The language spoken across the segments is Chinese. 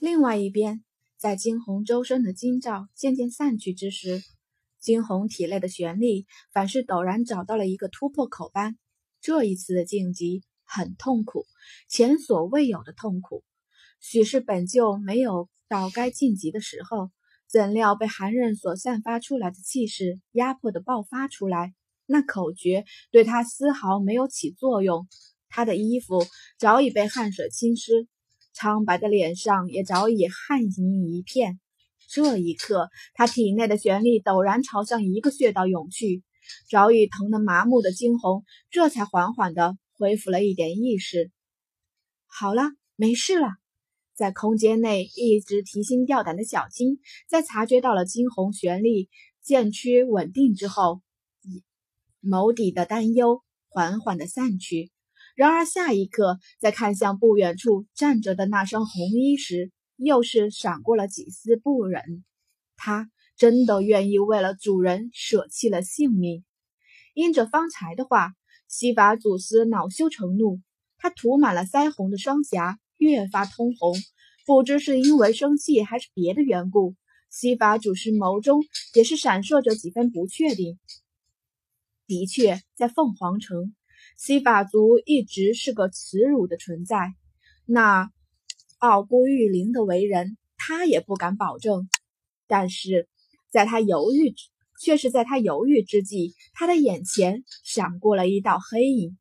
另外一边，在惊鸿周身的惊兆渐渐散去之时，惊鸿体内的玄力反是陡然找到了一个突破口般。这一次的晋级很痛苦，前所未有的痛苦。许是本就没有到该晋级的时候，怎料被寒刃所散发出来的气势压迫的爆发出来。那口诀对他丝毫没有起作用，他的衣服早已被汗水浸湿，苍白的脸上也早已汗盈一片。这一刻，他体内的玄力陡然朝向一个穴道涌去，早已疼得麻木的惊鸿这才缓缓的恢复了一点意识。好了，没事了。在空间内一直提心吊胆的小青，在察觉到了惊鸿玄力渐趋稳定之后，眸底的担忧缓缓的散去。然而下一刻，在看向不远处站着的那身红衣时，又是闪过了几丝不忍。他真的愿意为了主人舍弃了性命？因着方才的话，西法祖师恼羞成怒，他涂满了腮红的双颊。越发通红，不知是因为生气还是别的缘故，西法祖师眸中也是闪烁着几分不确定。的确，在凤凰城，西法族一直是个耻辱的存在。那傲孤玉灵的为人，他也不敢保证。但是，在他犹豫，却是在他犹豫之际，他的眼前闪过了一道黑影。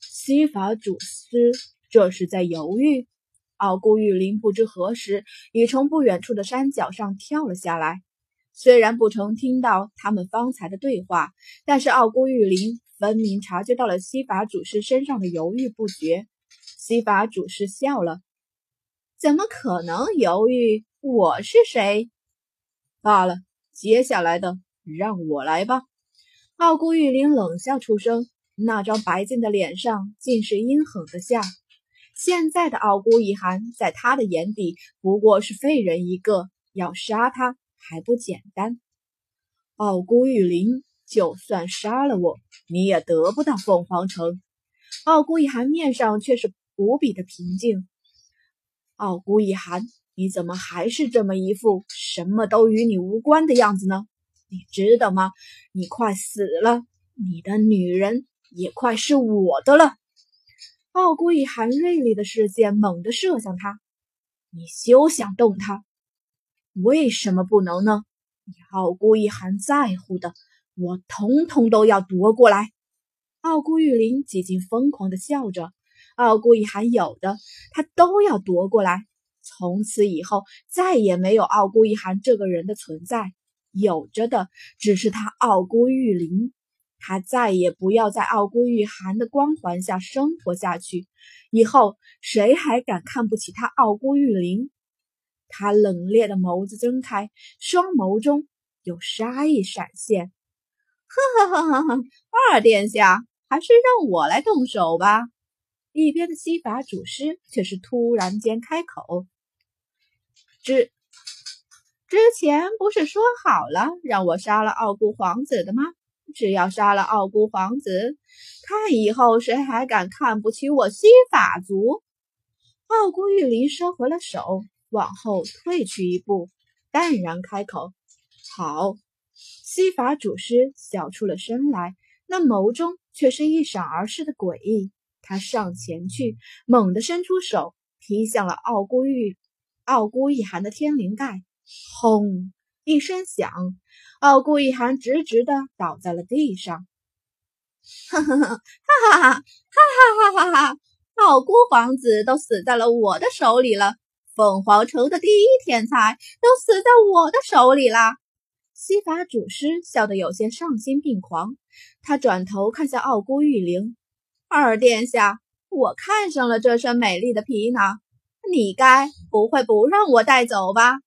西法主师。这是在犹豫。傲孤玉灵不知何时已从不远处的山脚上跳了下来。虽然不曾听到他们方才的对话，但是奥古玉林分明察觉到了西法主师身上的犹豫不决。西法主师笑了：“怎么可能犹豫？我是谁？罢了，接下来的让我来吧。”奥古玉林冷笑出声，那张白净的脸上尽是阴狠的笑。现在的傲孤一寒，在他的眼底不过是废人一个，要杀他还不简单。傲孤玉林，就算杀了我，你也得不到凤凰城。傲孤一寒面上却是无比的平静。傲孤一寒，你怎么还是这么一副什么都与你无关的样子呢？你知道吗？你快死了，你的女人也快是我的了。傲孤一寒锐利的视线猛地射向他，你休想动他！为什么不能呢？你傲孤一寒在乎的，我统统都要夺过来！傲孤玉林几近疯狂的笑着，傲孤一寒有的，他都要夺过来。从此以后，再也没有傲孤一寒这个人的存在，有着的只是他傲孤玉林。他再也不要在傲孤玉寒的光环下生活下去，以后谁还敢看不起他傲孤玉林？他冷冽的眸子睁开，双眸中有杀意闪现。呵呵呵呵呵，二殿下，还是让我来动手吧。一边的西法主师却是突然间开口：“之之前不是说好了让我杀了傲孤皇子的吗？”只要杀了傲孤皇子，看以后谁还敢看不起我西法族！傲孤玉林收回了手，往后退去一步，淡然开口：“好。”西法祖师笑出了声来，那眸中却是一闪而逝的诡异。他上前去，猛地伸出手，劈向了傲孤玉、傲孤一寒的天灵盖，轰！一声响，傲孤一寒直直的倒在了地上。哈哈哈哈哈哈哈哈哈哈！傲孤皇子都死在了我的手里了，凤凰城的第一天才都死在我的手里啦！西法主师笑得有些丧心病狂，他转头看向傲孤玉灵：“二殿下，我看上了这身美丽的皮囊，你该不会不让我带走吧？”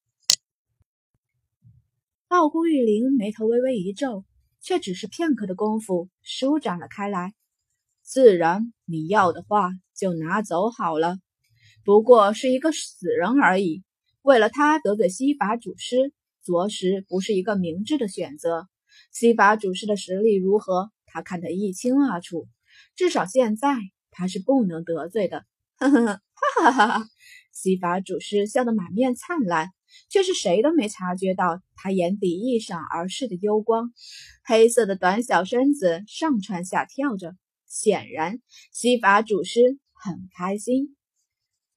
傲孤玉灵眉头微微一皱，却只是片刻的功夫舒展了开来。自然，你要的话就拿走好了。不过是一个死人而已，为了他得罪西法主师，着实不是一个明智的选择。西法主师的实力如何，他看得一清二楚。至少现在他是不能得罪的。呵呵呵，哈哈哈哈！西法主师笑得满面灿烂，却是谁都没察觉到他眼底一闪而逝的幽光。黑色的短小身子上蹿下跳着，显然西法主师很开心。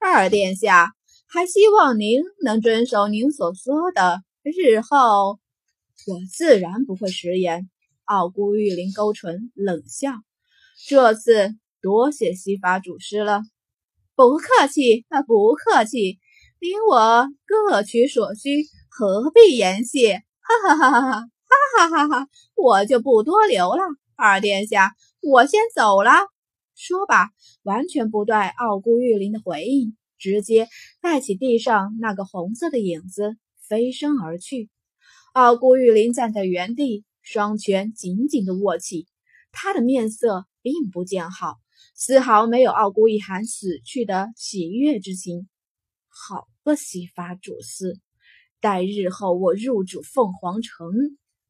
二殿下，还希望您能遵守您所说的，日后我自然不会食言。傲孤玉林勾唇冷笑，这次多谢西法祖师了。不客气，啊，不客气，您我各取所需，何必言谢？哈哈哈哈哈，哈哈哈哈！我就不多留了，二殿下，我先走了。说罢，完全不待傲孤玉林的回应，直接带起地上那个红色的影子，飞身而去。傲孤玉林站在原地，双拳紧紧的握起，他的面色并不见好。丝毫没有傲孤一寒死去的喜悦之情。好个西法主司，待日后我入主凤凰城，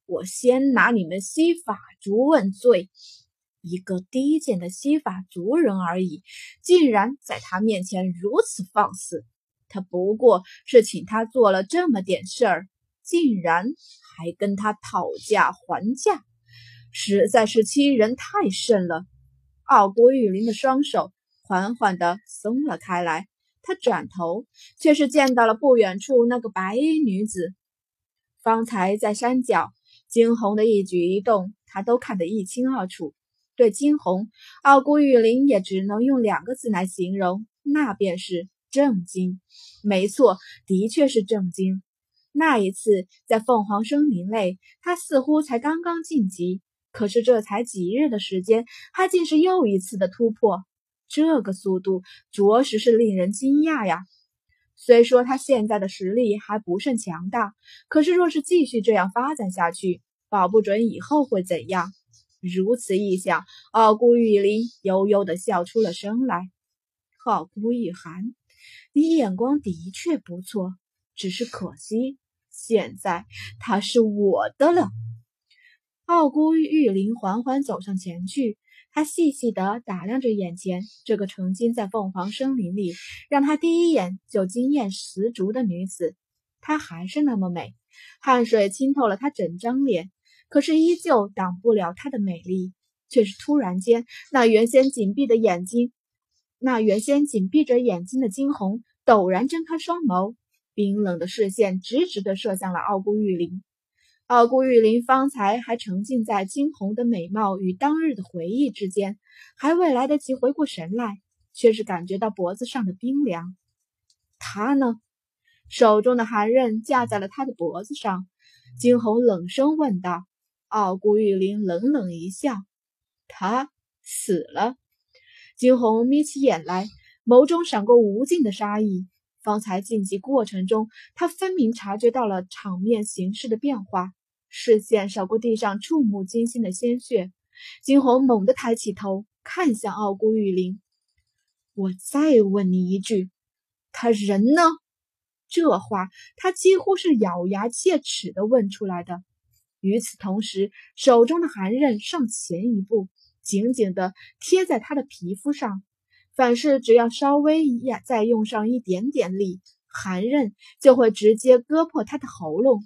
我先拿你们西法族问罪。一个低贱的西法族人而已，竟然在他面前如此放肆。他不过是请他做了这么点事儿，竟然还跟他讨价还价，实在是欺人太甚了。傲孤玉林的双手缓缓地松了开来，他转头，却是见到了不远处那个白衣女子。方才在山脚，惊鸿的一举一动，他都看得一清二楚。对惊鸿，傲骨玉林也只能用两个字来形容，那便是震惊。没错，的确是震惊。那一次在凤凰森林内，他似乎才刚刚晋级。可是这才几日的时间，他竟是又一次的突破，这个速度着实是令人惊讶呀！虽说他现在的实力还不甚强大，可是若是继续这样发展下去，保不准以后会怎样。如此一想，傲孤玉林悠悠的笑出了声来：“傲孤一寒，你眼光的确不错，只是可惜，现在他是我的了。”傲孤玉林缓缓走上前去，他细细地打量着眼前这个曾经在凤凰森林里让他第一眼就惊艳十足的女子。她还是那么美，汗水浸透了她整张脸，可是依旧挡不了她的美丽。却是突然间，那原先紧闭的眼睛，那原先紧闭着眼睛的惊鸿陡然睁开双眸，冰冷的视线直直地射向了傲孤玉林。傲孤玉林方才还沉浸在惊鸿的美貌与当日的回忆之间，还未来得及回过神来，却是感觉到脖子上的冰凉。他呢？手中的寒刃架在了他的脖子上。惊鸿冷声问道。傲孤玉林冷冷一笑：“他死了。”惊鸿眯起眼来，眸中闪过无尽的杀意。方才晋级过程中，他分明察觉到了场面形势的变化，视线扫过地上触目惊心的鲜血，惊鸿猛地抬起头，看向傲孤玉林：“我再问你一句，他人呢？”这话他几乎是咬牙切齿地问出来的。与此同时，手中的寒刃上前一步，紧紧地贴在他的皮肤上。凡是只要稍微呀再用上一点点力，寒刃就会直接割破他的喉咙。